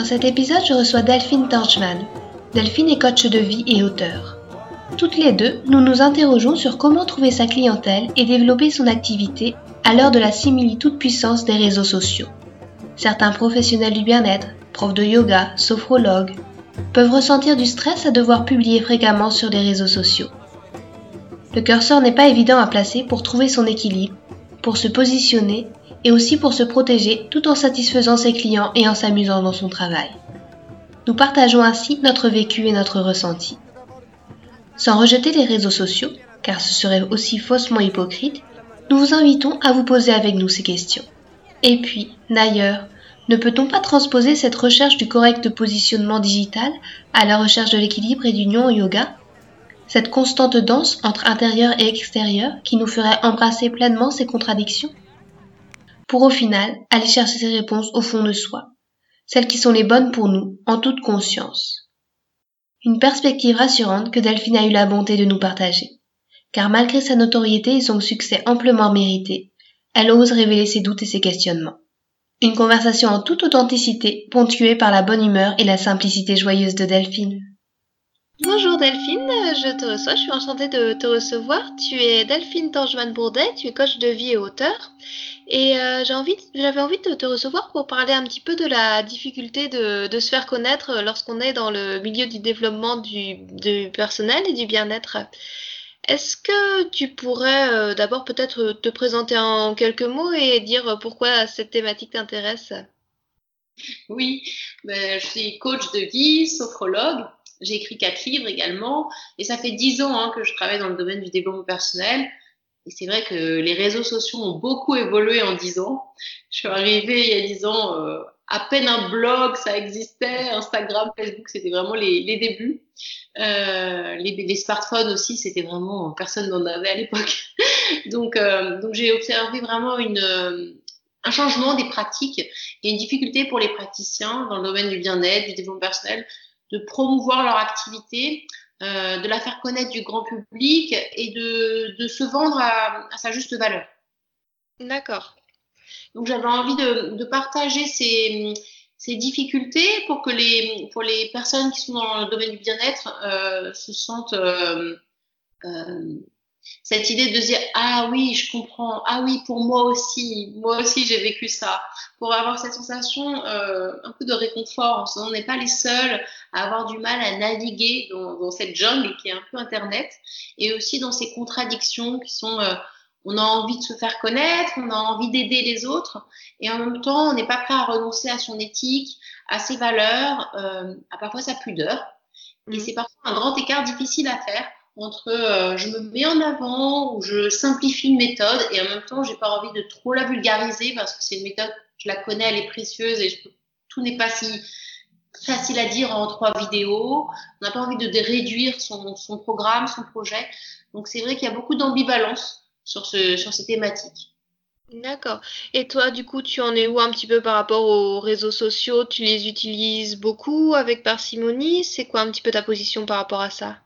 Dans cet épisode, je reçois Delphine Torchman. Delphine est coach de vie et auteur. Toutes les deux, nous nous interrogeons sur comment trouver sa clientèle et développer son activité à l'heure de la similitude puissance des réseaux sociaux. Certains professionnels du bien-être, profs de yoga, sophrologues, peuvent ressentir du stress à devoir publier fréquemment sur les réseaux sociaux. Le curseur n'est pas évident à placer pour trouver son équilibre, pour se positionner et aussi pour se protéger tout en satisfaisant ses clients et en s'amusant dans son travail. Nous partageons ainsi notre vécu et notre ressenti. Sans rejeter les réseaux sociaux, car ce serait aussi faussement hypocrite, nous vous invitons à vous poser avec nous ces questions. Et puis, d'ailleurs, ne peut-on pas transposer cette recherche du correct positionnement digital à la recherche de l'équilibre et d'union au yoga? Cette constante danse entre intérieur et extérieur qui nous ferait embrasser pleinement ces contradictions? Pour au final aller chercher ces réponses au fond de soi, celles qui sont les bonnes pour nous, en toute conscience. Une perspective rassurante que Delphine a eu la bonté de nous partager. Car malgré sa notoriété et son succès amplement mérité, elle ose révéler ses doutes et ses questionnements. Une conversation en toute authenticité, ponctuée par la bonne humeur et la simplicité joyeuse de Delphine. Bonjour Delphine, je te reçois, je suis enchantée de te recevoir. Tu es Delphine Torgeman-Bourdet, tu es coach de vie et auteur. Et euh, j'avais envie de te recevoir pour parler un petit peu de la difficulté de, se faire connaître lorsqu'on est dans le milieu du développement du, du personnel et du bien-être. Est-ce que tu pourrais euh, d'abord peut-être te présenter en quelques mots et dire pourquoi cette thématique t'intéresse? Oui, ben, je suis coach de vie, sophrologue. J'ai écrit quatre livres également et ça fait dix ans hein, que je travaille dans le domaine du développement personnel. C'est vrai que les réseaux sociaux ont beaucoup évolué en dix ans. Je suis arrivée il y a dix ans, euh, à peine un blog, ça existait, Instagram, Facebook, c'était vraiment les, débuts. Euh, les, smartphones aussi, c'était vraiment personne n'en avait à l'époque. donc, euh, donc j'ai observé vraiment un changement des pratiques et une difficulté pour les praticiens dans le domaine du bien-être, du développement personnel, de promouvoir leur activité, euh, de la faire connaître du grand public et de, de se vendre à, à, sa juste valeur. D'accord. Donc j'avais envie de, de partager ces, ces difficultés pour que les, pour les personnes qui sont dans le domaine du bien-être euh, se sentent euh, euh, cette idée de dire ah oui je comprends ah oui pour moi aussi moi aussi j'ai vécu ça pour avoir cette sensation euh, un peu de réconfort on n'est pas les seuls à avoir du mal à naviguer dans, dans, cette jungle qui est un peu internet et aussi dans ces contradictions qui sont euh, on a envie de se faire connaître, on a envie d'aider les autres, et en même temps, on n'est pas prêt à renoncer à son éthique, à ses valeurs, euh, à parfois sa pudeur. Et mmh. c'est parfois un grand écart difficile à faire entre euh, je me mets en avant ou je simplifie une méthode et en même temps, j'ai pas envie de trop la vulgariser parce que c'est une méthode, je la connais, elle est précieuse et tout n'est pas si facile à dire en trois vidéos. On n'a pas envie de réduire son, programme, son projet. Donc c'est vrai qu'il y a beaucoup d'ambivalence sur, sur ces thématiques. D'accord. Et toi, du coup, tu en es où un petit peu par rapport aux réseaux sociaux? Tu les utilises beaucoup avec parcimonie? C'est quoi un petit peu ta position par rapport à ça?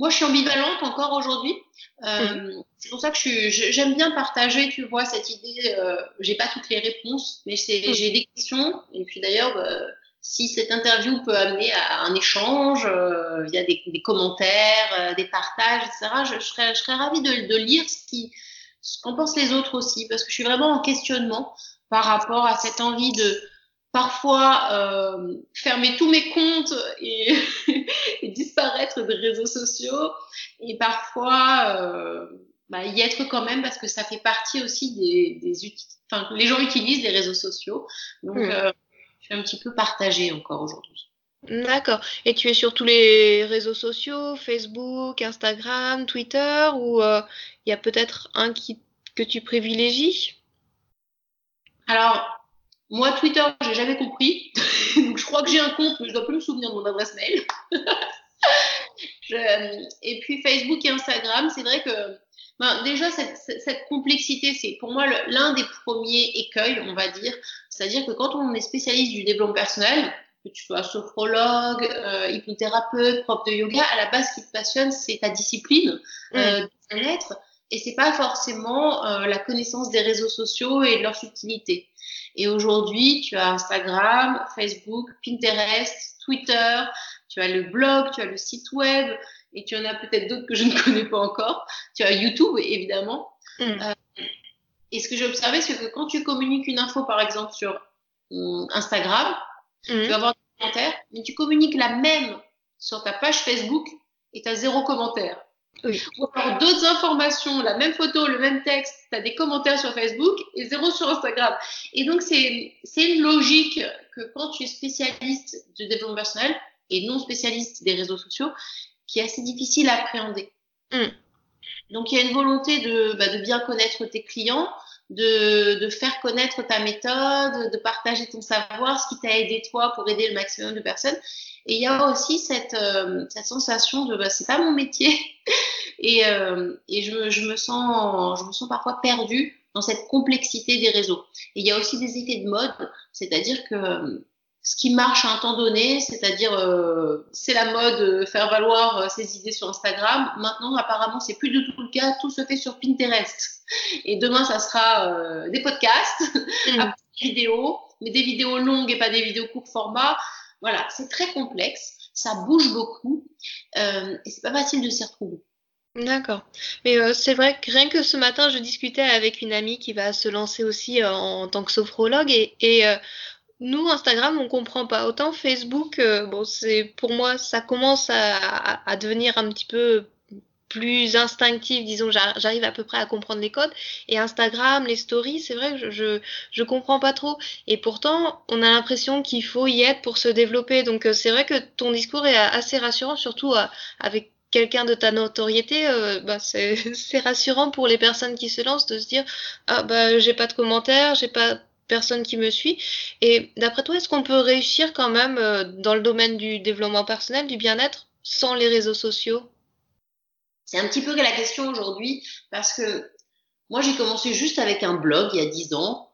Moi, je suis ambivalente encore aujourd'hui. Euh, mmh. C'est pour ça que j'aime bien partager, tu vois, cette idée. Euh, j'ai pas toutes les réponses, mais mmh. j'ai des questions. Et puis d'ailleurs, bah, si cette interview peut amener à un échange euh, via des, des commentaires, euh, des partages, etc., je, je, serais, je serais ravie de, de lire ce qui ce qu'en pensent les autres aussi, parce que je suis vraiment en questionnement par rapport à cette envie de parfois euh, fermer tous mes comptes et, et, disparaître des réseaux sociaux, et parfois euh, bah, y être quand même parce que ça fait partie aussi des, des enfin les gens utilisent les réseaux sociaux, donc mmh. euh, un petit peu partagé encore aujourd'hui. D'accord. Et tu es sur tous les réseaux sociaux, Facebook, Instagram, Twitter, ou il euh, y a peut-être un qui, que tu privilégies? Alors, Moi, Twitter, j'ai jamais compris. Donc, je crois que j'ai un compte, mais je dois plus me souvenir de mon adresse mail. et puis, Facebook et Instagram, c'est vrai que ben, déjà, cette, cette complexité, c'est pour moi l'un des premiers écueils, on va dire. C'est-à-dire que quand on est spécialiste du développement personnel, que tu sois sophrologue, euh, hypnothérapeute, prof de yoga, à la base, ce qui te passionne, c'est ta discipline euh, bien-être, et c'est pas forcément euh, la connaissance des réseaux sociaux et de leur subtilité. Et aujourd'hui, tu as Instagram, Facebook, Pinterest, Twitter, tu as le blog, tu as le site web, et tu en as peut-être d'autres que je ne connais pas encore. Tu as YouTube, évidemment. Mm. Euh, et ce que j'ai observé, c'est que quand tu communiques une info, par exemple, sur hum, Instagram, tu vas avoir des commentaires, mais tu communiques la même sur ta page Facebook et tu as zéro commentaire. Ou alors d'autres informations, la même photo, le même texte, tu as des commentaires sur Facebook et zéro sur Instagram. Et donc, c'est une logique que quand tu es spécialiste du développement personnel et non spécialiste des réseaux sociaux, qui est assez difficile à appréhender. Mm. Donc, il y a une volonté de, bah, de bien connaître tes clients, de, faire connaître ta méthode, de partager ton savoir, ce qui t'a aidé toi pour aider le maximum de personnes. Et il y a aussi cette, euh, sensation de bah, c'est pas mon métier et, euh, et je, je, me sens, je me sens parfois perdue dans cette complexité des réseaux. Et il y a aussi des effets de mode, c'est-à-dire que ce qui marche à un temps donné, c'est-à-dire euh, c'est la mode euh, faire valoir euh, ses idées sur Instagram. Maintenant, apparemment, c'est plus du tout le cas. Tout se fait sur Pinterest. Et demain, ça sera des podcasts, mm. des vidéos, mais des vidéos longues et pas des vidéos court format. Voilà, c'est très complexe. Ça bouge beaucoup et c'est pas facile de s'y retrouver. D'accord. Mais c'est vrai que rien que ce matin, je discutais avec une amie qui va se lancer aussi en, tant que sophrologue et, et nous, Instagram, on comprend pas. Autant Facebook, euh, bon, c'est pour moi, ça commence à, à, devenir un petit peu plus instinctif, disons, j'arrive à peu près à comprendre les codes. Et Instagram, les stories, c'est vrai que je, je, comprends pas trop. Et pourtant, on a l'impression qu'il faut y être pour se développer. Donc euh, c'est vrai que ton discours est assez rassurant, surtout euh, avec quelqu'un de ta notoriété, bah, c'est rassurant pour les personnes qui se lancent de se dire ah bah j'ai pas de commentaires, j'ai pas personne qui me suit. Et d'après toi, est-ce qu'on peut réussir quand même euh, dans le domaine du développement personnel, du bien-être, sans les réseaux sociaux? C'est un petit peu la question aujourd'hui, parce que moi, j'ai commencé juste avec un blog il y a 10 ans.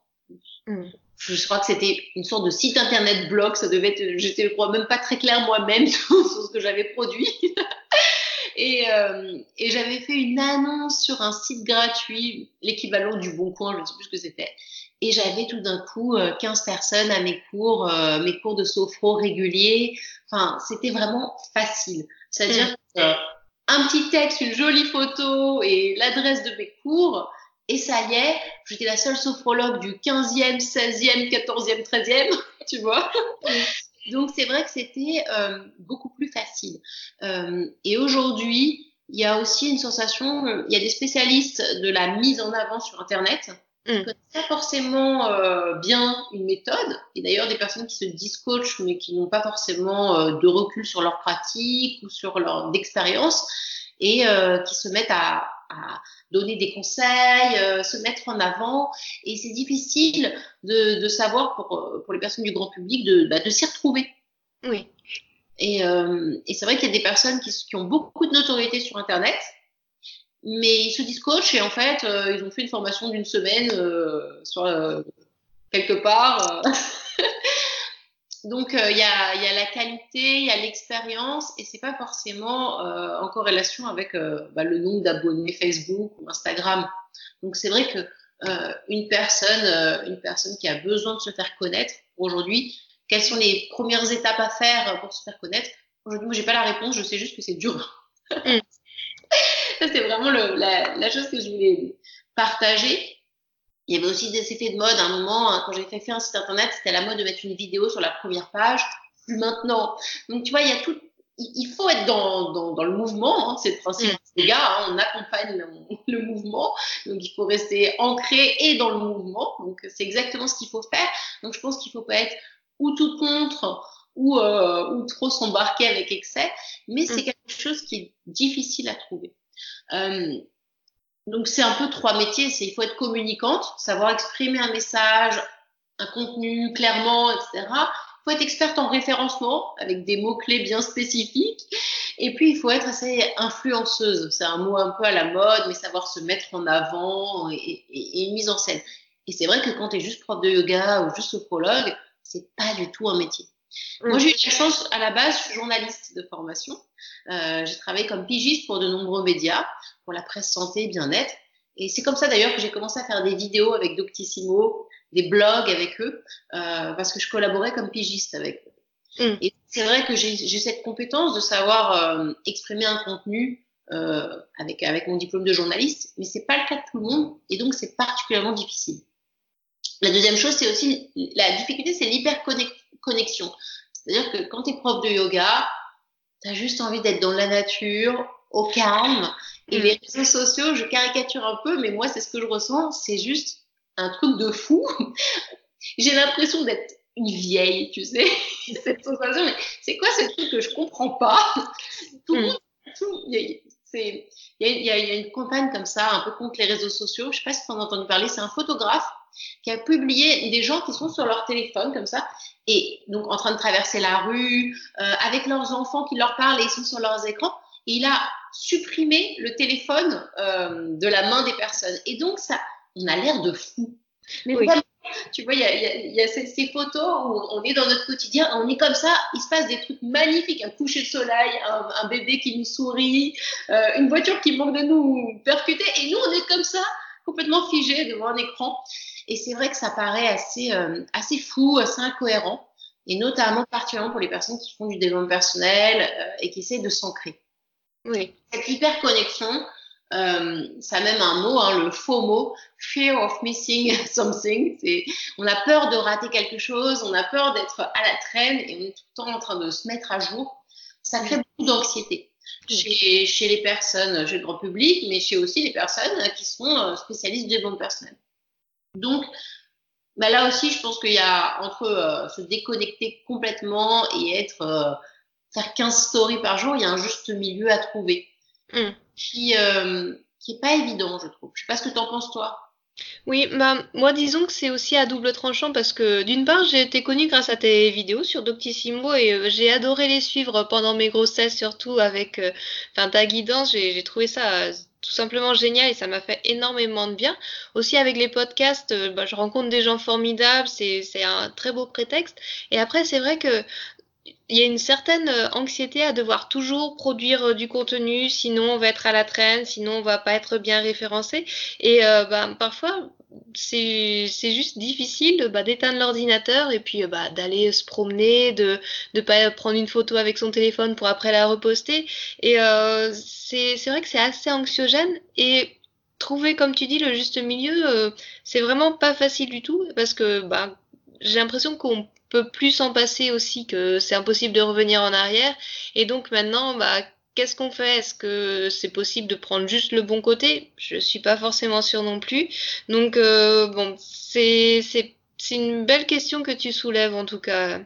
Hmm. Je crois que c'était une sorte de site internet blog, ça devait être, j'étais, je crois, même pas très clair moi-même sur ce que j'avais produit. Et, euh, et j'avais fait une annonce sur un site gratuit, l'équivalent du Bon Coin, je ne sais plus ce que c'était. Et j'avais tout d'un coup 15 euh, personnes à mes cours, euh, mes cours de sophro réguliers. Enfin, c'était vraiment facile. C'est-à-dire mm. un petit texte, une jolie photo et l'adresse de mes cours. Et ça y est, j'étais la seule sophrologue du 15e, 16e, 14e, 13e, tu vois. Mm. Donc c'est vrai que c'était euh, beaucoup plus facile. Euh, et aujourd'hui, il y a aussi une sensation, il y a des spécialistes de la mise en avant sur Internet Mm. pas forcément euh, bien une méthode. Et d'ailleurs, des personnes qui se disent coach, mais qui n'ont pas forcément euh, de recul sur leur pratique ou sur leur expérience, et euh, qui se mettent à, à, donner des conseils, euh, se mettre en avant. Et c'est difficile de, de, savoir pour, pour les personnes du grand public de, bah, de s'y retrouver. Oui. Et, et c'est vrai qu'il y a des personnes qui, qui ont beaucoup de notoriété sur Internet mais ils se disent coach et en fait, euh, ils ont fait une formation d'une semaine euh, euh quelque part. Euh. Donc, il y, a, y, a, la qualité, il y a l'expérience et c'est pas forcément en corrélation avec bah, le nombre d'abonnés Facebook ou Instagram. Donc, c'est vrai que une personne, une personne qui a besoin de se faire connaître aujourd'hui, quelles sont les premières étapes à faire pour se faire connaître? Aujourd'hui, moi, j'ai pas la réponse, je sais juste que c'est dur. Mm. Ça, c'est vraiment le, la, la, chose que je voulais partager. Il y avait aussi des effets de mode. À un moment, hein, quand j'ai fait un site internet, c'était la mode de mettre une vidéo sur la première page. Plus maintenant. Donc, tu vois, il y a tout. Il faut être dans, dans, dans le mouvement, hein, c'est le principe mm. des gars, hein, on accompagne le, le, mouvement, donc il faut rester ancré et dans le mouvement, donc c'est exactement ce qu'il faut faire. Donc je pense qu'il faut pas être ou tout contre, ou, euh, ou trop s'embarquer avec excès, mais c'est mm. quelque chose qui est difficile à trouver. Euh, donc c'est un peu trois métiers, il faut être communicante, savoir exprimer un message un contenu clairement, etc. Il faut être experte en référencement avec des mots-clés bien spécifiques. Et puis, il faut être assez influenceuse. C'est un mot un peu à la mode, mais savoir se mettre en avant et, mise en scène. Et c'est vrai que quand tu es juste prof de yoga ou juste sophrologue, c'est pas du tout un métier. Mm. Moi, j'ai eu la chance, à la base, je suis journaliste de formation. Euh, j'ai travaillé comme pigiste pour de nombreux médias, pour la presse santé et bien-être. Et c'est comme ça d'ailleurs que j'ai commencé à faire des vidéos avec Doctissimo, des blogs avec eux, euh, parce que je collaborais comme pigiste avec eux. Mm. Et c'est vrai que j'ai cette compétence de savoir euh, exprimer un contenu euh, avec, avec mon diplôme de journaliste, mais c'est pas le cas de tout le monde, et donc c'est particulièrement difficile. La deuxième chose, c'est aussi la difficulté, c'est l'hyperconnexion. C'est-à-dire que quand tu es prof de yoga, tu as juste envie d'être dans la nature, au calme. Et mm. les réseaux sociaux, je caricature un peu, mais moi, c'est ce que je ressens, c'est juste un truc de fou. J'ai l'impression d'être une vieille, tu sais, cette sensation. Mais c'est quoi ce truc que je comprends pas? Tout le mm. monde, il y, a, une campagne comme ça, un peu contre les réseaux sociaux. Je sais pas si tu en as entendu parler. C'est un photographe qui a publié des gens qui sont sur leur téléphone comme ça et donc en train de traverser la rue euh, avec leurs enfants qui leur parlent et ils sont sur leurs écrans. Et il a supprimé le téléphone euh, de la main des personnes. Et donc ça, on a l'air de fou. Mais tu vois, il y a, ces, photos où on est dans notre quotidien, on est comme ça, il se passe des trucs magnifiques, un coucher de soleil, un, bébé qui nous sourit, euh, une voiture qui manque de nous percuter, et nous on est comme ça, complètement figé devant un écran. Et c'est vrai que ça paraît assez, euh, assez fou, assez incohérent, et notamment particulièrement pour les personnes qui font du développement personnel euh, et qui essaient de s'ancrer. Oui. Cette hyperconnexion, euh, ça a même un mot, hein, le faux mot, fear of missing something. On a peur de rater quelque chose, on a peur d'être à la traîne et on est tout le temps en train de se mettre à jour. Ça crée beaucoup d'anxiété chez, chez, les personnes, chez le grand public, mais chez aussi les personnes qui sont euh, spécialistes du développement personnel. Donc, bah là aussi, je pense qu'il y a entre euh, se déconnecter complètement et être euh, faire 15 stories par jour, il y a un juste milieu à trouver. Mm qui, euh, qui est pas évident, je trouve. Je sais pas ce que tu en penses, toi. Oui, bah, moi disons que c'est aussi à double tranchant parce que d'une part j'ai été connue grâce à tes vidéos sur Doctissimo et euh, j'ai adoré les suivre pendant mes grossesses surtout avec euh, ta guidance, j'ai trouvé ça tout simplement génial et ça m'a fait énormément de bien. Aussi avec les podcasts, bah, je rencontre des gens formidables, c'est un très beau prétexte. Et après c'est vrai que il y a une certaine euh, anxiété à devoir toujours produire euh, du contenu, sinon on va être à la traîne, sinon on va pas être bien référencé. Et euh, bah, parfois, c'est juste difficile bah, d'éteindre l'ordinateur et puis bah, d'aller se promener, de ne pas prendre une photo avec son téléphone pour après la reposter. Et euh, c'est vrai que c'est assez anxiogène et trouver, comme tu dis, le juste milieu, c'est vraiment pas facile du tout parce que bah, j'ai l'impression qu'on peut plus s'en passer aussi, que c'est impossible de revenir en arrière. Et donc maintenant, bah, qu'est-ce qu'on fait? Est-ce que c'est possible de prendre juste le bon côté? Je suis pas forcément sûre non plus. Donc euh, bon, c'est une belle question que tu soulèves en tout cas.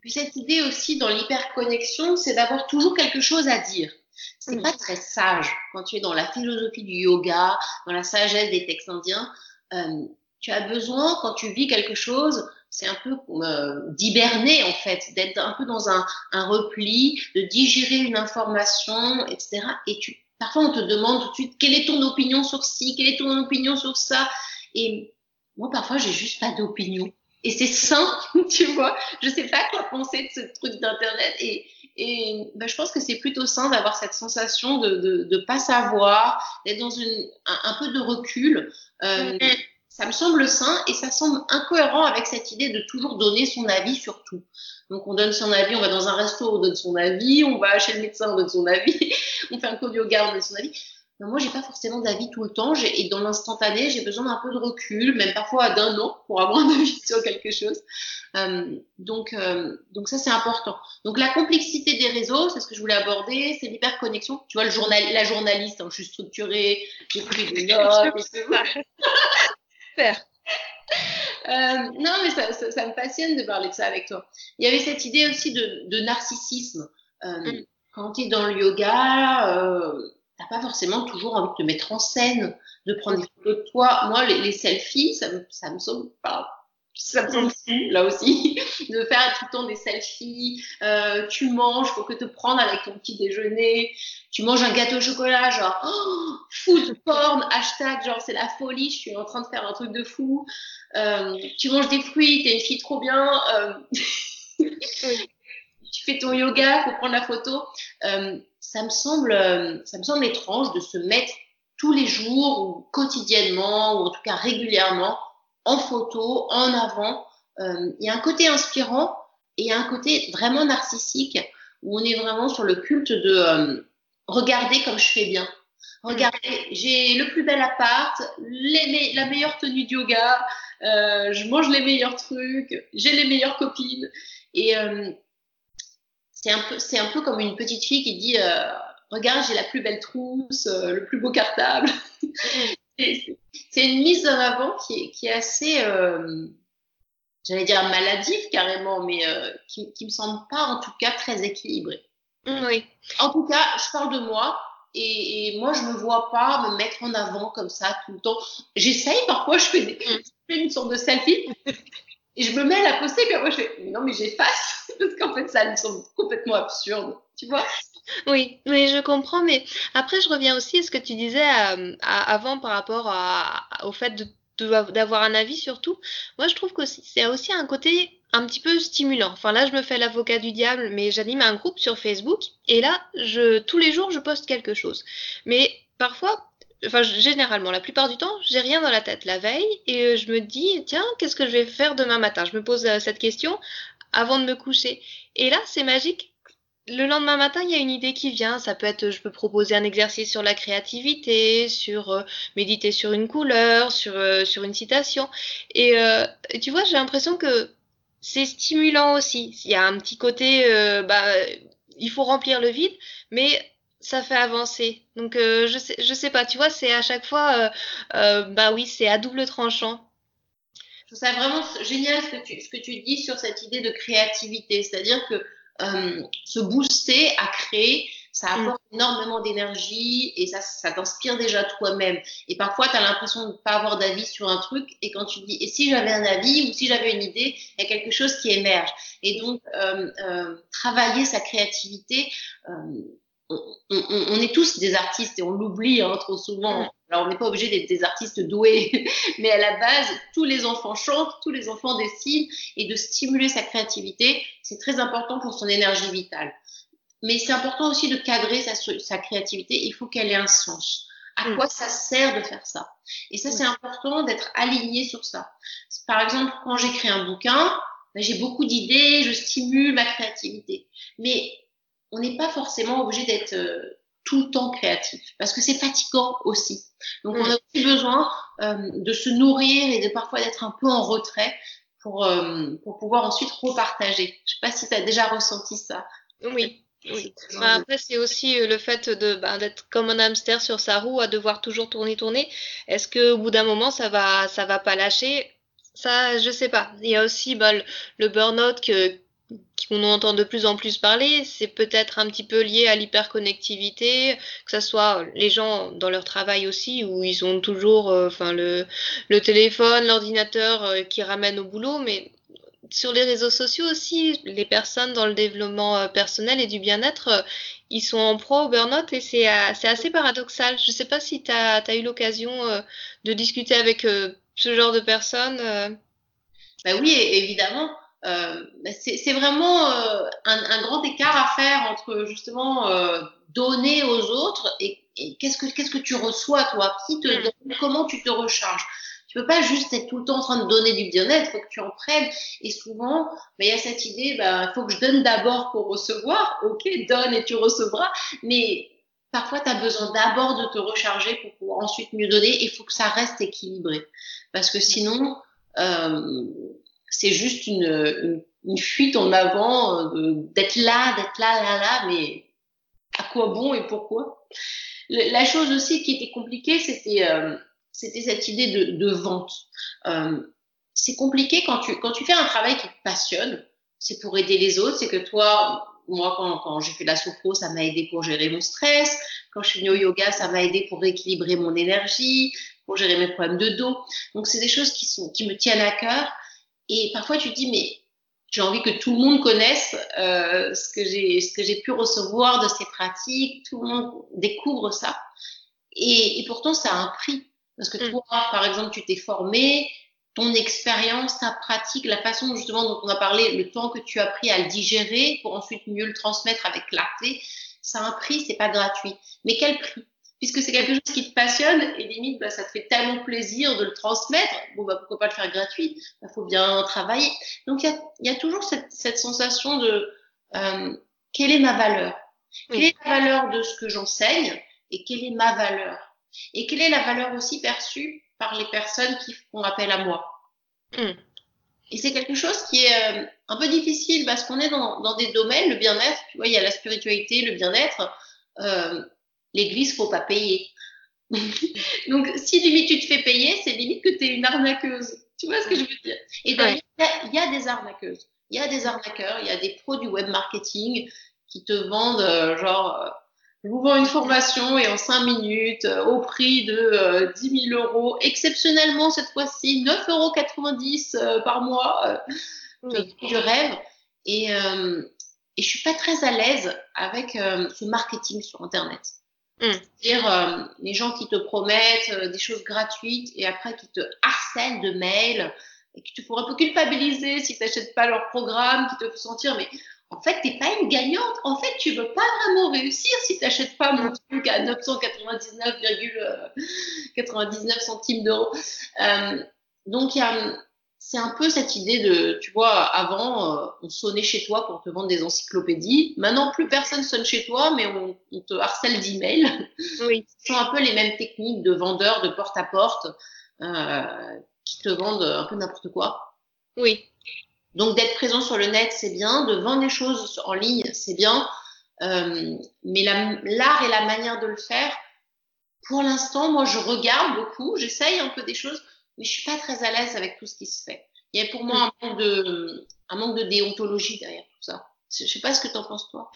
Puis cette idée aussi dans l'hyperconnexion, c'est d'avoir toujours quelque chose à dire. C'est pas très sage quand tu es dans la philosophie du yoga, dans la sagesse des textes indiens. Euh, tu as besoin, quand tu vis quelque chose, c'est un peu euh, d'hiberner en fait, d'être un peu dans un, un, repli, de digérer une information, etc. Et tu, parfois on te demande tout de suite quelle est ton opinion sur ci, quelle est ton opinion sur ça? Et moi parfois j'ai juste pas d'opinion. Et c'est sain, tu vois. Je sais pas quoi penser de ce truc d'internet et et ben, je pense que c'est plutôt sain d'avoir cette sensation de de, de pas savoir, d'être dans une un, peu de recul. Euh, mm-hmm ça me semble sain et ça semble incohérent avec cette idée de toujours donner son avis sur tout. Donc on donne son avis, on va dans un resto, on donne son avis, on va chez le médecin, on donne son avis, on fait un cours de yoga, on donne son avis. Mais moi, j'ai pas forcément d'avis tout le temps. Et dans l'instantané, j'ai besoin d'un peu de recul, même parfois d'un an, pour avoir un avis sur quelque chose. Euh, donc, euh, donc ça, c'est important. Donc la complexité des réseaux, c'est ce que je voulais aborder, c'est l'hyperconnexion. Tu vois, le journal, la journaliste, hein, je suis structurée, j'ai pris des notes. Super. Euh, non, mais ça, ça, me passionne de parler de ça avec toi. Il y avait cette idée aussi de, de narcissisme. Euh, mm. Quand tu es dans le yoga, euh, t'as pas forcément toujours envie de te mettre en scène, de prendre des photos de toi. Moi, les, les selfies, ça me, ça me semble pas ça me semble fou, là aussi, de faire tout le temps des selfies. Euh, tu manges, faut que te prendre avec ton petit déjeuner. Tu manges un gâteau au chocolat, genre oh, food porn, hashtag, genre c'est la folie, je suis en train de faire un truc de fou. Euh, tu manges des fruits, t'es une fille trop bien. Euh, tu fais ton yoga, faut prendre la photo. Ça me semble, ça me semble étrange de se mettre tous les jours ou quotidiennement ou en tout cas régulièrement en photo, en avant. Euh, il y a un côté inspirant et il y a un côté vraiment narcissique où on est vraiment sur le culte de euh, regarder comme je fais bien. Regardez, j'ai le plus bel appart, les, la meilleure tenue de yoga, euh, je mange les meilleurs trucs, j'ai les meilleures copines. Et euh, c'est un, peu, un peu comme une petite fille qui dit euh, Regarde, j'ai la plus belle trousse, le plus beau cartable. C'est une mise en avant qui est, qui est assez, euh, j'allais dire maladive carrément, mais euh, qui, qui me semble pas en tout cas très équilibrée. Mm, oui. En tout cas, je parle de moi. Et, et, moi, je me vois pas me mettre en avant comme ça tout le temps. J'essaye, parfois, je fais, des, je fais une sorte de selfie et je me mets à la poster, puis après, je fais, mais non, mais j'efface, parce qu'en fait, ça me semble complètement absurde, tu vois oui, oui, je comprends, mais après, je reviens aussi à ce que tu disais euh, avant par rapport au fait d'avoir un avis surtout. Moi, je trouve que c'est aussi un côté un petit peu stimulant. Enfin, là, je me fais l'avocat du diable, mais j'anime un groupe sur Facebook et là, je, tous les jours, je poste quelque chose. Mais parfois, enfin, généralement, la plupart du temps, j'ai rien dans la tête la veille et je me dis, tiens, qu'est-ce que je vais faire demain matin? Je me pose euh, cette question avant de me coucher. Et là, c'est magique le lendemain matin, il y a une idée qui vient. Ça peut être, je peux proposer un exercice sur la créativité, sur euh, méditer sur une couleur, sur, euh, sur une citation. Et, euh, tu vois, j'ai l'impression que c'est stimulant aussi. Il y a un petit côté, bah, il faut remplir le vide, mais ça fait avancer. Donc, je sais, je sais pas. Tu vois, c'est à chaque fois, bah oui, c'est à double tranchant. Je trouve ça vraiment génial ce que tu, ce que tu dis sur cette idée de créativité. C'est-à-dire que euh, se booster à créer, ça mm. apporte énormément d'énergie et ça, ça t'inspire déjà toi-même. Et parfois, tu as l'impression de ne pas avoir d'avis sur un truc et quand tu dis, et si j'avais un avis ou si j'avais une idée, il y a quelque chose qui émerge. Et donc, euh, euh, travailler sa créativité, euh, on, est tous des artistes et on l'oublie hein, trop souvent. Alors, on n'est pas obligé d'être des artistes doués, mais à la base, tous les enfants chantent, tous les enfants dessinent et de stimuler sa créativité, c'est très important pour son énergie vitale. Mais c'est important aussi de cadrer sa, créativité, il faut qu'elle ait un sens. À mm. quoi ça sert de faire ça? Et ça, c'est important d'être aligné sur ça. Par exemple, quand j'écris un bouquin, ben, j'ai beaucoup d'idées, je stimule ma créativité. Mais on n'est pas forcément obligé d'être euh, tout le temps créatif parce que c'est fatigant aussi. Donc on a mm. aussi besoin euh, de se nourrir et de parfois d'être un peu en retrait pour, euh, pour pouvoir ensuite repartager. Je sais pas si tu as déjà ressenti ça. Oui. Oui. Bah, après, c'est aussi le fait de bah, d'être comme un hamster sur sa roue, à devoir toujours tourner, tourner. Est-ce que au bout d'un moment, ça va, ça va pas lâcher? Ça, je sais pas. Il y a aussi bah, le, le burn-out que qu'on entend de plus en plus parler, c'est peut-être un petit peu lié à l'hyperconnectivité, que ce soit les gens dans leur travail aussi, où ils ont toujours euh, enfin le, le téléphone, l'ordinateur euh, qui ramène au boulot, mais sur les réseaux sociaux aussi, les personnes dans le développement euh, personnel et du bien-être, ils sont en pro au burn-out et c'est assez paradoxal. Je ne sais pas si tu as, eu l'occasion de discuter avec ce genre de personnes. Ben oui, évidemment. Euh, c'est vraiment euh, un, un, grand écart à faire entre justement euh, donner aux autres et, qu'est-ce que qu'est-ce que tu reçois toi? Qui te mm. donne comment tu te recharges? Tu peux pas juste être tout le temps en train de donner du bien-être faut que tu en prennes. Et souvent mais il y a cette idée bah faut que je donne d'abord pour recevoir. Ok donne et tu recevras. Mais parfois tu as besoin d'abord de te recharger pour pouvoir ensuite mieux donner il faut que ça reste équilibré. Parce que sinon euh, c'est juste une, une, fuite en avant euh, d'être là, d'être là, là, là, mais à quoi bon et pourquoi? La chose aussi qui était compliquée, c'était euh, c'était cette idée de, de vente. Euh, c'est compliqué quand tu, quand tu fais un travail qui te passionne, c'est pour aider les autres, c'est que toi, moi, quand, quand j'ai fait la sophro, ça m'a aidé pour gérer mon stress. Quand je suis venue au yoga, ça m'a aidé pour rééquilibrer mon énergie, pour gérer mes problèmes de dos. Donc, c'est des choses qui, sont, qui me tiennent à cœur. Et parfois, tu te dis, mais j'ai envie que tout le monde connaisse euh, ce que j'ai ce que j'ai pu recevoir de ces pratiques, tout le monde découvre ça. Et, et pourtant, ça a un prix. Parce que mm. toi, par exemple, tu t'es formé, ton expérience, ta pratique, la façon justement dont on a parlé, le temps que tu as pris à le digérer pour ensuite mieux le transmettre avec clarté, ça a un prix, c'est pas gratuit. Mais quel prix? Puisque c'est quelque chose qui te passionne et limite, bah, ça te fait tellement plaisir de le transmettre. Bon, bah, pourquoi pas le faire gratuit? Il bah, faut bien travailler. Donc, il y a, y a, toujours cette, cette sensation de euh, quelle est ma valeur? Quelle est la valeur de ce que j'enseigne et quelle est ma valeur? Et quelle est la valeur aussi perçue par les personnes qui font appel à moi? Hmm. Et c'est quelque chose qui est euh, un peu difficile parce qu'on est dans, dans, des domaines, le bien-être, tu vois, il y a la spiritualité, le bien-être. Euh, L'église, faut pas payer. Donc, si limite tu te fais payer, c'est limite que tu es une arnaqueuse. Tu vois ce que je veux dire? Et d'ailleurs, il y, a des arnaqueuses. Il y a des arnaqueurs, il y a des pros du web marketing qui te vendent euh, genre euh, je vous vends une formation et en 5 minutes, euh, au prix de euh, 10 000 euros, exceptionnellement cette fois-ci, 9,90 euros euh, par mois. Je rêve. Et, et je suis pas très à l'aise avec ce marketing sur Internet. Mm. C'est-à-dire les gens qui te promettent des choses gratuites et après qui te harcèlent de mails et qui te font un peu culpabiliser si tu n'achètes pas leur programme, qui te font sentir mais en fait, tu n'es pas une gagnante. En fait, tu ne veux pas vraiment réussir si tu n'achètes pas mon truc à 999,99 centimes d'euros. Euh, donc, c'est un peu cette idée de, tu vois, avant, euh, on sonnait chez toi pour te vendre des encyclopédies. Maintenant, plus personne sonne chez toi, mais on, te harcèle d'emails. Oui. Ce sont un peu les mêmes techniques de vendeurs de porte à porte euh, qui te vendent un peu n'importe quoi. Oui. Donc d'être présent sur le net, c'est bien, de vendre des choses en ligne, c'est bien, euh, mais l'art et la manière de le faire, pour l'instant, moi je regarde beaucoup, j'essaye un peu des choses, mais je suis pas très à l'aise avec tout ce qui se fait. Il y a pour moi un manque de, un manque de déontologie derrière tout ça. Je sais pas ce que tu en penses toi.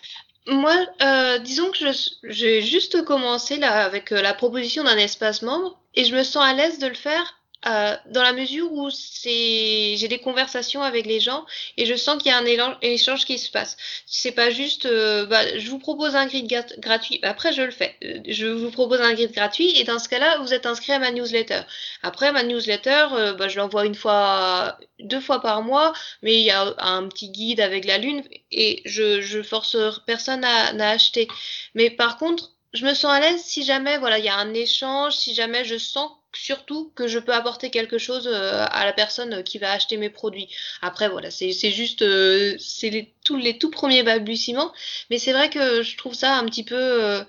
Moi, euh, disons que j'ai juste commencé là avec euh, la proposition d'un espace membre et je me sens à l'aise de le faire euh, dans la mesure où c'est j'ai des conversations avec les gens et je sens qu'il y a un échange qui se passe. C'est pas juste euh, bah, je vous propose un grid gratuit. Après je le fais. Euh, je vous propose un grid gratuit et dans ce cas-là vous êtes inscrit à ma newsletter. Après ma newsletter bah, je l'envoie une fois deux fois par mois mais il y a un petit guide avec la lune et je je force personne à, à acheter. Mais par contre je me sens à l'aise si jamais voilà il y a un échange, si jamais je sens surtout que je peux apporter quelque chose euh, à la personne qui va acheter mes produits. Après, voilà, c'est juste, euh, c'est les, tout premiers balbutiements, mais c'est vrai que je trouve ça un petit peu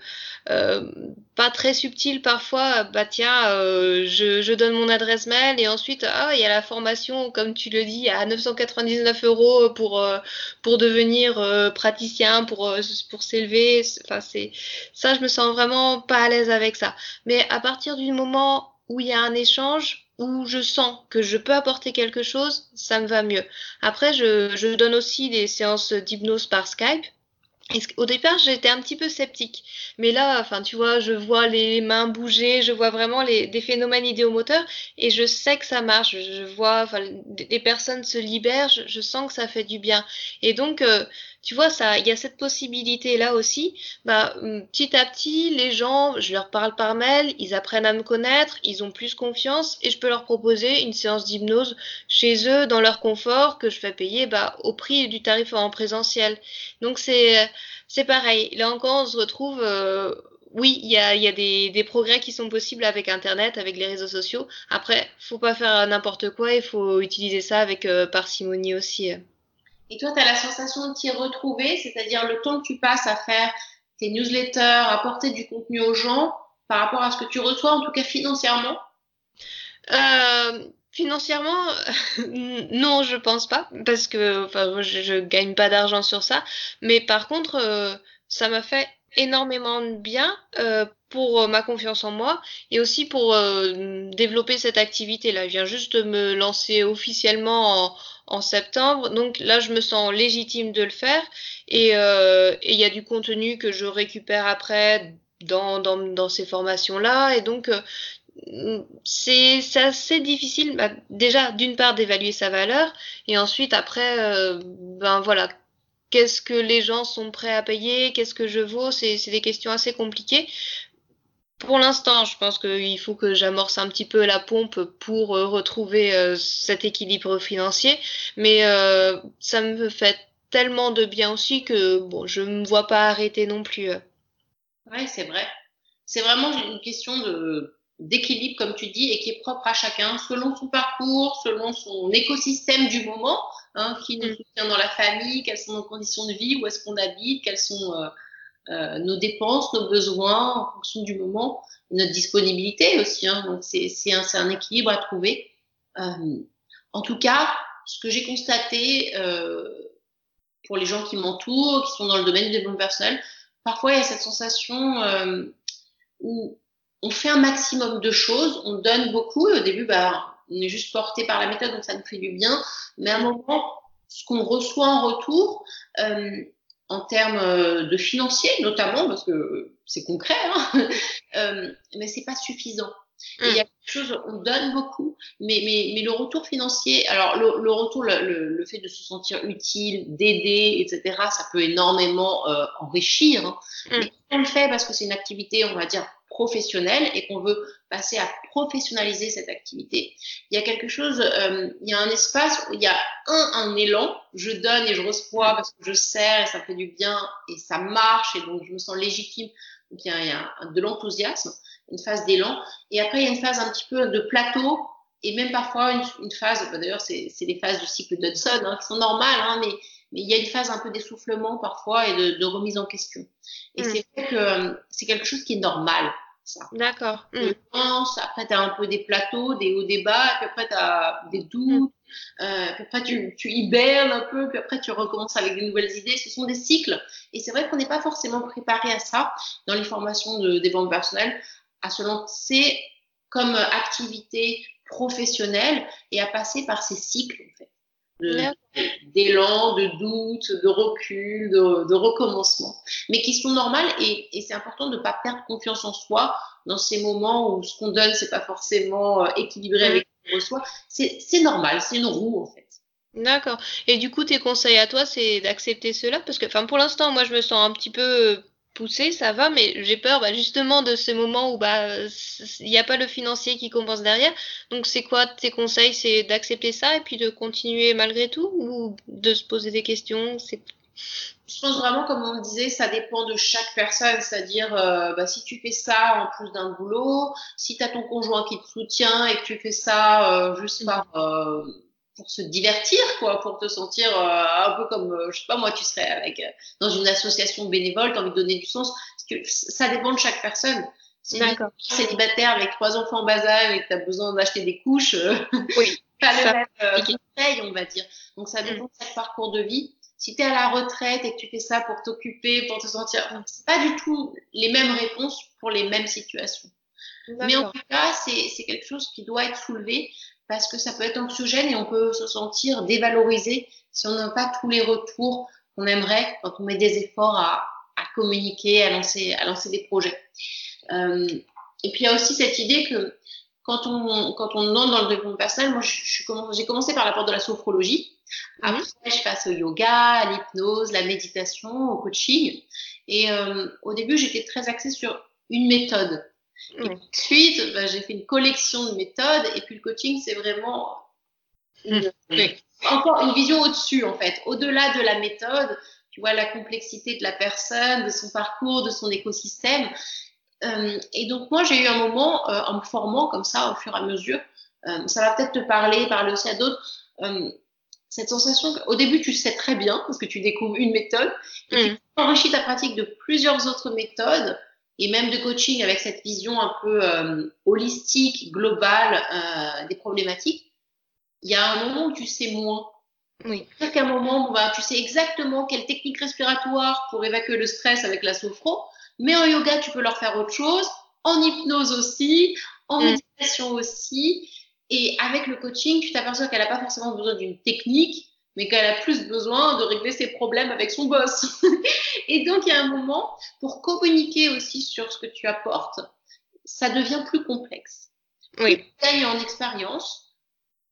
euh, pas très subtil parfois. Bah tiens, je, donne mon adresse mail et ensuite, ah, il y a la formation, comme tu le dis, à 999 euros pour devenir praticien, pour pour s'élever. Enfin, c'est ça, je me sens vraiment pas à l'aise avec ça. Mais à partir du moment où il y a un échange, où je sens que je peux apporter quelque chose, ça me va mieux. Après, je, je donne aussi des séances d'hypnose par Skype. Au départ, j'étais un petit peu sceptique. Mais là, enfin, tu vois, je vois les mains bouger, je vois vraiment les, des phénomènes idéomoteurs et je sais que ça marche. Je vois, enfin, les personnes se libèrent, je, je sens que ça fait du bien. Et donc, euh, tu vois, ça, il y a cette possibilité là aussi. Bah, hum, petit à petit, les gens, je leur parle par mail, ils apprennent à me connaître, ils ont plus confiance et je peux leur proposer une séance d'hypnose chez eux dans leur confort que je fais payer bah, au prix du tarif en présentiel. Donc c'est c'est pareil. Là encore, on se retrouve. Euh, oui, il y a, y a des, des, progrès qui sont possibles avec Internet, avec les réseaux sociaux. Après, faut pas faire n'importe quoi, il faut utiliser ça avec euh, parcimonie aussi. Et toi, tu as la sensation de t'y retrouver, c'est-à-dire le temps que tu passes à faire tes newsletters, à porter du contenu aux gens par rapport à ce que tu reçois, en tout cas financièrement? Euh, Financièrement, non, je pense pas, parce que enfin, je, gagne pas d'argent sur ça. Mais par contre, euh, ça m'a fait énormément de bien euh, pour ma confiance en moi et aussi pour développer cette activité-là. Je viens juste de me lancer officiellement en, en, septembre, donc là je me sens légitime de le faire. Et il y a du contenu que je récupère après dans, dans, dans ces formations-là. Et donc c'est assez difficile, bah, déjà d'une part d'évaluer sa valeur, et ensuite après, euh, ben voilà, qu'est-ce que les gens sont prêts à payer, qu'est-ce que je vaux, c'est des questions assez compliquées. Pour l'instant, je pense qu'il faut que j'amorce un petit peu la pompe pour euh, retrouver euh, cet équilibre financier, mais ça me fait tellement de bien aussi que bon, je ne me vois pas arrêter non plus. Oui, c'est vrai. C'est vraiment une question de d'équilibre, comme tu dis, et qui est propre à chacun, selon son parcours, selon son écosystème du moment, hein, qui nous mm. soutient dans la famille, quelles sont nos conditions de vie, où est-ce qu'on habite, quelles sont euh, euh, nos dépenses, nos besoins en fonction du moment, notre disponibilité aussi. Hein, donc c'est un, un, équilibre à trouver. Euh, en tout cas, ce que j'ai constaté euh, pour les gens qui m'entourent, qui sont dans le domaine du développement personnel, parfois il y a cette sensation euh, où on fait un maximum de choses, on donne beaucoup. au début, bah, on est juste porté par la méthode, donc ça nous fait du bien. Mais à un moment, ce qu'on reçoit en retour, euh, en termes euh, de financier notamment, parce que c'est concret, hein, euh, mais c'est pas suffisant. Il y a quelque chose, on donne beaucoup, mais, mais, mais le retour financier, alors le, le retour, le, le, fait de se sentir utile, d'aider, etc., ça peut énormément euh, enrichir. Hein. Mm. Mais on le fait parce que c'est une activité, on va dire, professionnelle et qu'on veut passer à professionnaliser cette activité. Il y a quelque chose, euh, il y a un espace où il y a un, un élan, je donne et je reçois parce que je sers et ça fait du bien et ça marche et donc je me sens légitime. Donc il y a, il y a de l'enthousiasme une phase d'élan. Et après, il y a une phase un petit peu de plateau et même parfois une, une phase, bah, d'ailleurs, c'est les phases du cycle d'Hudson hein, qui sont normales, hein, mais, mais il y a une phase un peu d'essoufflement parfois et de, de, remise en question. Et mm. c'est vrai que euh, c'est quelque chose qui est normal. D'accord. Mm. Après, tu as un peu des plateaux, des hauts, des bas, puis après, tu as des doutes, mm. euh, puis après, tu, tu hibernes un peu, puis après, tu recommences avec de nouvelles idées. Ce sont des cycles. Et c'est vrai qu'on n'est pas forcément préparé à ça dans les formations de, des ventes personnelles à se lancer comme activité professionnelle et à passer par ces cycles en fait d'élan, de, doute, de recul, de, recommencement, mais qui sont normales et, et c'est important de ne pas perdre confiance en soi dans ces moments où ce qu'on donne c'est pas forcément euh, équilibré avec ce qu'on reçoit. C'est normal, c'est une roue en fait. D'accord. Et du coup, tes conseils à toi, c'est d'accepter cela? Parce que, enfin, pour l'instant, moi, je me sens un petit peu pousser, ça va, mais j'ai peur bah, justement de ce moment où bah il n'y a pas le financier qui compense derrière. Donc c'est quoi tes conseils? C'est d'accepter ça et puis de continuer malgré tout ou de se poser des questions? C'est je pense vraiment, comme on le disait, ça dépend de chaque personne. C'est-à-dire, euh, bah, si tu fais ça en plus d'un boulot, si tu as ton conjoint qui te soutient et que tu fais ça euh, juste par, euh, pour se divertir, quoi, pour te sentir euh, un peu comme, euh, je sais pas, moi, tu serais avec euh, dans une association bénévole, tu as envie de donner du sens. Parce que ça dépend de chaque personne. Si tu es célibataire avec trois enfants en bas âge et que tu as besoin d'acheter des couches, oui, pas le même conseil, on va dire. Donc ça dépend de chaque parcours de vie. Si tu es à la retraite et que tu fais ça pour t'occuper, pour te sentir, c'est pas du tout les mêmes réponses pour les mêmes situations. Mais en tout cas, c'est quelque chose qui doit être soulevé parce que ça peut être anxiogène et on peut se sentir dévalorisé si on n'a pas tous les retours qu'on aimerait quand on met des efforts à, à communiquer, à lancer, à lancer des projets. Euh, et puis il y a aussi cette idée que quand on, quand on entre dans le développement personnel, moi j'ai commencé, par la porte de la sophrologie. Après, je passe au yoga, à l'hypnose, la méditation, au coaching. Et euh, au début, j'étais très axée sur une méthode. Et ensuite, bah, j'ai fait une collection de méthodes et puis le coaching, c'est vraiment une, encore une vision au-dessus en fait, au-delà de la méthode. Tu vois la complexité de la personne, de son parcours, de son écosystème. Euh, et donc moi, j'ai eu un moment euh, en me formant comme ça au fur et à mesure. Euh, ça va peut-être te parler, parler aussi à d'autres. Cette sensation qu'au début, tu sais très bien parce que tu découvres une méthode et puis mm. tu enrichis ta pratique de plusieurs autres méthodes et même de coaching avec cette vision un peu euh, holistique, globale euh, des problématiques, il y a un moment où tu sais moins. Oui. C'est-à-dire qu'à un moment, bah, tu sais exactement quelle technique respiratoire pour évacuer le stress avec la sophro, mais en yoga, tu peux leur faire autre chose, en hypnose aussi, en mm. méditation aussi. Et avec le coaching, tu t'aperçois qu'elle n'a pas forcément besoin d'une technique, mais qu'elle a plus besoin de régler ses problèmes avec son boss. et donc, il y a un moment, pour communiquer aussi sur ce que tu apportes, ça devient plus complexe. Oui. Plus tu gagnes en expérience,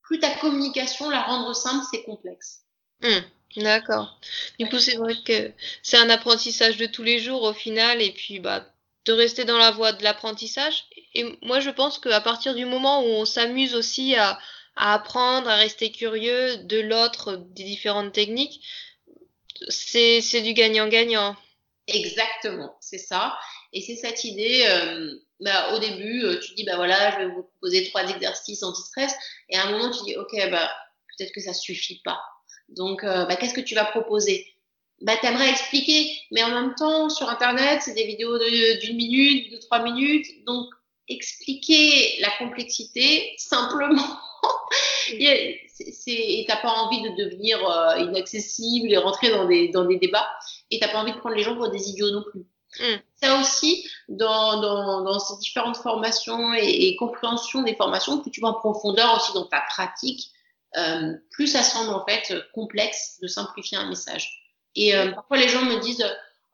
plus ta communication, la rendre simple, c'est complexe. Hmm, D'accord. Du coup, c'est vrai que c'est un apprentissage de tous les jours au final, et puis bah de rester dans la voie de l'apprentissage. Et moi, je pense qu'à partir du moment où on s'amuse aussi à, à apprendre, à rester curieux de l'autre, des différentes techniques, c'est du gagnant-gagnant. Exactement, c'est ça. Et c'est cette idée, euh, bah, au début, euh, tu dis, bah voilà, je vais vous proposer trois exercices anti-stress. Et à un moment, tu dis, ok, bah, peut-être que ça suffit pas. Donc, euh, bah, qu'est-ce que tu vas proposer? Bah, T'aimerais expliquer, mais en même temps, sur Internet, c'est des vidéos d'une minute, de trois minutes. Donc, expliquer la complexité simplement. Et t'as pas envie de devenir euh, inaccessible et rentrer dans des, dans des débats. Et t'as pas envie de prendre les gens pour des idiots non plus. Mm. Ça aussi, dans, dans, dans ces différentes formations et, et compréhension des formations, plus tu vas en profondeur aussi dans ta pratique, euh, plus ça semble en fait complexe de simplifier un message. Et euh, parfois les gens me disent,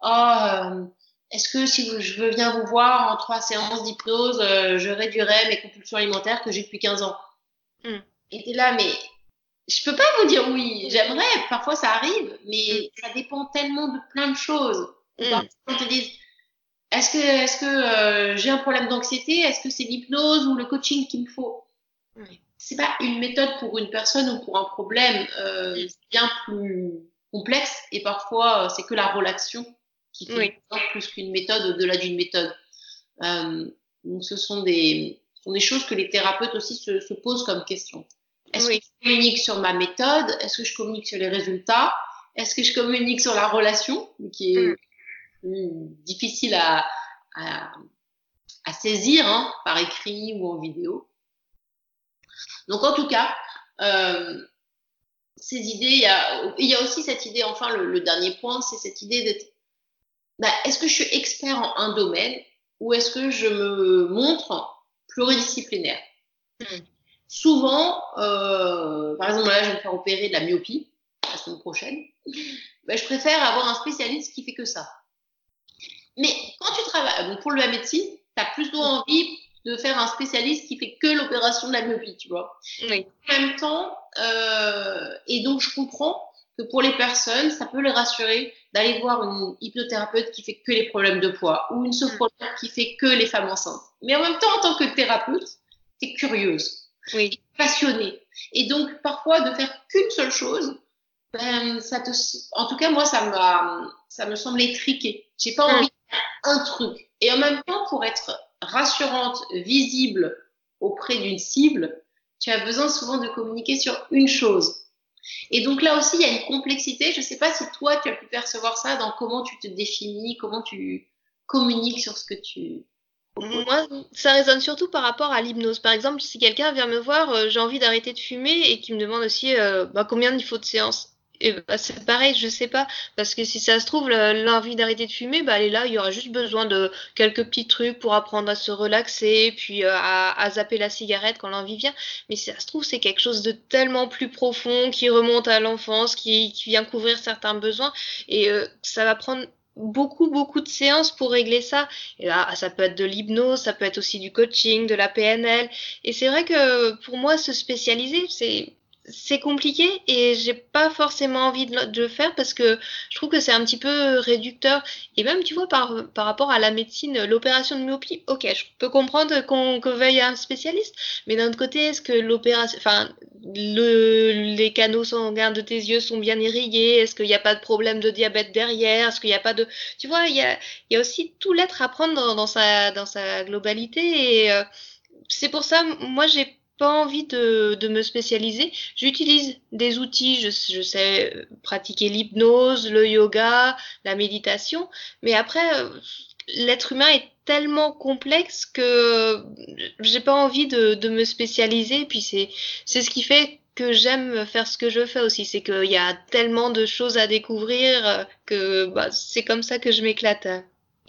oh, euh, est-ce que si vous- je veux viens vous voir en trois séances d'hypnose, je réduirai mes compulsions alimentaires que j'ai depuis 15 ans? Mm. Et t'es là, mais je peux pas vous dire oui. J'aimerais, parfois ça arrive, mais ça dépend tellement de plein de choses. Mm. te dit, est-ce que, est-ce que euh, j'ai un problème d'anxiété Est-ce que c'est l'hypnose ou le coaching qu'il me faut? Oui. C'est pas une méthode pour une personne ou pour un problème. Euh, Mm. c'est bien plus complexe et parfois euh, c'est que la relation qui fait Oui. plus qu'une méthode au-delà d'une méthode. Euh, donc ce sont des, ce sont des choses que les thérapeutes aussi se, se posent comme question. Est-ce Oui. que je communique sur ma méthode? Est-ce que je communique sur les résultats? Est-ce que je communique sur la relation, qui est Mm. plus difficile à, à, à saisir hein, par écrit ou en vidéo? Donc en tout cas, euh, ces idées, il y, a, il y a aussi cette idée, enfin le, le dernier point, c'est cette idée d'être, bah, est-ce que je suis expert en un domaine ou est-ce que je me montre pluridisciplinaire? Mm. Souvent, euh, par exemple, là, je vais me faire opérer de la myopie la semaine prochaine. Ben, je préfère avoir un spécialiste qui fait que ça. Mais quand tu travailles donc pour la médecine, tu as plutôt envie de faire un spécialiste qui fait que l'opération de la myopie, tu vois. Oui. En même temps, euh, et donc je comprends que pour les personnes, ça peut les rassurer d'aller voir une hypnothérapeute qui fait que les problèmes de poids ou une sophrologue qui fait que les femmes enceintes. Mais en même temps, en tant que thérapeute, tu es curieuse Oui. passionné. Et donc, parfois, de faire qu'une seule chose, ben, ça te, en tout cas, moi, ça m'a, ça me semble étriqué. J'ai pas Mm. envie de faire un truc. Et en même temps, pour être rassurante, visible auprès d'une cible, tu as besoin souvent de communiquer sur une chose. Et donc là aussi, il y a une complexité. Je sais pas si toi, tu as pu percevoir ça dans comment tu te définis, comment tu communiques sur ce que tu. Moi, ça résonne surtout par rapport à l'hypnose. Par exemple, si quelqu'un vient me voir, euh, j'ai envie d'arrêter de fumer et qui me demande aussi euh, bah, combien il faut de séances. Et bah, c'est pareil, je sais pas, parce que si ça se trouve, le- l'envie d'arrêter de fumer, bah, elle est là, il y aura juste besoin de quelques petits trucs pour apprendre à se relaxer, puis euh, à, zapper la cigarette quand l'envie vient. Mais si ça se trouve, c'est quelque chose de tellement plus profond, qui remonte à l'enfance, qui, vient couvrir certains besoins, et ça va prendre beaucoup, beaucoup de séances pour régler ça. Et là, ça peut être de l'hypnose, ça peut être aussi du coaching, de la PNL. Et c'est vrai que pour moi, se spécialiser, c'est c'est compliqué et j'ai pas forcément envie de le, faire parce que je trouve que c'est un petit peu réducteur. Et même, tu vois, par, par rapport à la médecine, l'opération de myopie, ok, je peux comprendre qu'on veuille un spécialiste, mais d'un autre côté, est-ce que l'opération, enfin, le, les canaux sanguins de tes yeux sont bien irrigués? Est-ce qu'il n'y a pas de problème de diabète derrière? Est-ce qu'il n'y a pas de... Tu vois, il y a, y a aussi tout l'être à prendre dans, dans, sa, dans sa globalité et euh, c'est pour ça, moi, j'ai pas envie de, de me spécialiser. J'utilise des outils, je, sais euh, pratiquer l'hypnose, le yoga, la méditation, mais après, euh, l'être humain est tellement complexe que j'ai pas envie de, de me spécialiser. Puis c'est ce qui fait que j'aime faire ce que je fais aussi, c'est qu'il y a tellement de choses à découvrir euh, que bah, c'est comme ça que je m'éclate.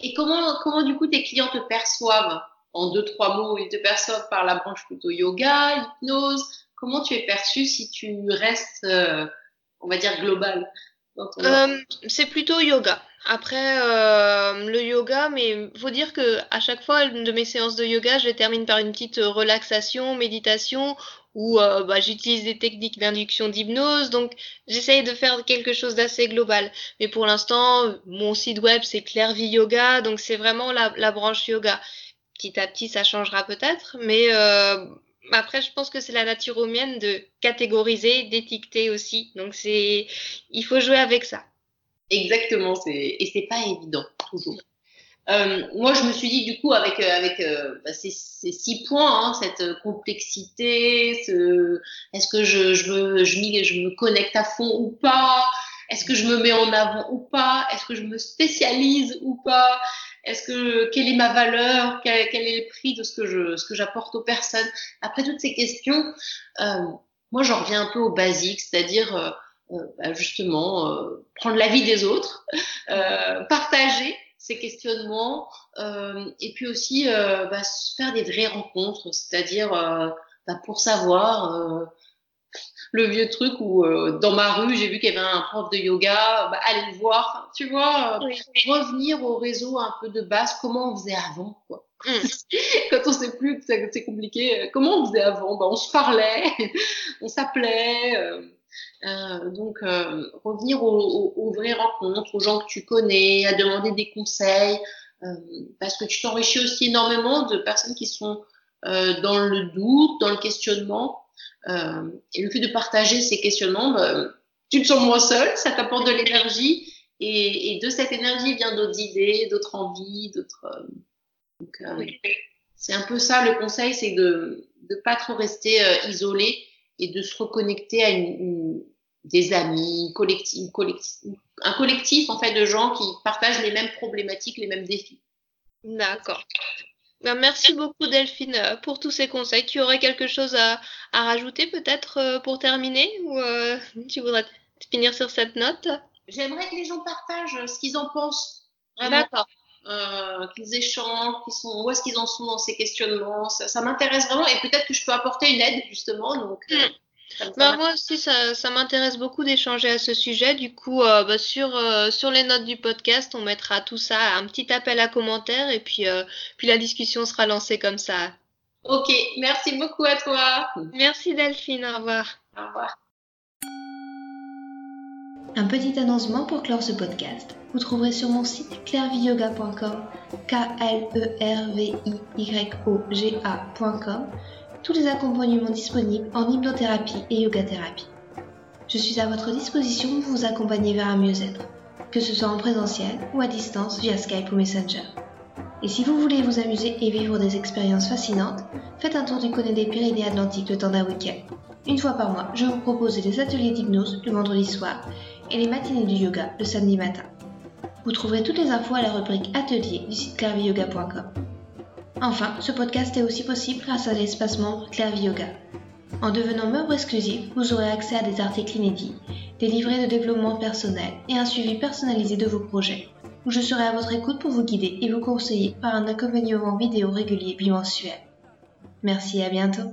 Et comment, comment du coup tes clients te perçoivent? En deux, trois mots, ils te perçoivent par la branche plutôt yoga, hypnose. Comment tu es perçu si tu restes, euh, on va dire, global Euh, c'est plutôt yoga. Après euh, le yoga, mais faut dire que à chaque fois de mes séances de yoga, je les termine par une petite relaxation, méditation, où euh, bah, j'utilise des techniques d'induction d'hypnose. Donc j'essaye de faire quelque chose d'assez global. Mais pour l'instant, mon site web c'est Clairvie Yoga, donc c'est vraiment la, la, branche yoga. Petit à petit, ça changera peut-être, mais euh, après, je pense que c'est la nature humaine de catégoriser, d'étiqueter aussi. Donc c'est, il faut jouer avec ça. Exactement, et c'est pas évident toujours. Euh, moi, je me suis dit du coup avec euh, avec bah, ces, six points, hein, cette complexité, ce, est-ce que je me je me connecte à fond ou pas, est-ce que je me mets en avant ou pas, est-ce que je me spécialise ou pas, est-ce que quelle est ma valeur, quel, est le prix de ce que je ce que j'apporte aux personnes? Après toutes ces questions, euh, moi, j'en reviens un peu au basique, c'est-à-dire euh, bah, justement euh, prendre l'avis des autres, euh, partager ces questionnements et puis aussi bah, faire des vraies rencontres, c'est-à-dire bah, pour savoir le vieux truc où dans ma rue j'ai vu qu'il y avait un prof de yoga, bah, aller le voir, tu vois, revenir au réseau un peu de base, comment on faisait avant, quoi. Mm. Quand on sait plus que c'est compliqué, comment on faisait avant? Bah, On se parlait, on s'appelait. Euh, donc, euh, revenir aux, aux, vraies rencontres, aux gens que tu connais, à demander des conseils, euh, parce que tu t'enrichis aussi énormément de personnes qui sont dans le doute, dans le questionnement. Et le fait de partager ces questionnements, bah, tu te sens moins seul, ça t'apporte de l'énergie, et, et, de cette énergie vient d'autres idées, d'autres envies, d'autres. donc, c'est un peu ça le conseil, c'est de ne pas trop rester isolé et de se reconnecter à une, une des amis, collectif, collectif, un collectif en fait de gens qui partagent les mêmes problématiques, les mêmes défis. D'accord. Ben, merci beaucoup Delphine euh, pour tous ces conseils. Tu aurais quelque chose à, à rajouter peut-être euh, pour terminer ou euh, tu voudrais finir sur cette note? J'aimerais que les gens partagent ce qu'ils en pensent. D'accord. Euh, qu'ils échangent, qu'ils sont, où est-ce qu'ils en sont dans ces questionnements. Ça, ça m'intéresse vraiment et peut-être que je peux apporter une aide justement. Donc, mm. Bah, moi aussi, ça, ça m'intéresse beaucoup d'échanger à ce sujet. Du coup, euh, bah, sur, euh, sur les notes du podcast, on mettra tout ça, un petit appel à commentaires et puis, euh, puis la discussion sera lancée comme ça. Ok, merci beaucoup à toi. Merci Delphine, au revoir. Au revoir. Un petit annoncement pour clore ce podcast. Vous trouverez sur mon site clairviyoga.com, k l e r v i y o g a.com tous les accompagnements disponibles en hypnothérapie et yoga-thérapie. Je suis à votre disposition pour vous accompagner vers un mieux-être, que ce soit en présentiel ou à distance via Skype ou Messenger. Et si vous voulez vous amuser et vivre des expériences fascinantes, faites un tour du côté des Pyrénées Atlantiques le temps d'un week-end. Une fois par mois, je vous propose des ateliers d'hypnose le vendredi soir et les matinées du yoga le samedi matin. Vous trouverez toutes les infos à la rubrique Atelier du site clairviyoga.com. Enfin, ce podcast est aussi possible grâce à l'espace membre Clairvie Yoga. En devenant membre exclusif, vous aurez accès à des articles inédits, des livrets de développement personnel et un suivi personnalisé de vos projets, où je serai à votre écoute pour vous guider et vous conseiller par un accompagnement vidéo régulier bimensuel. Merci et à bientôt.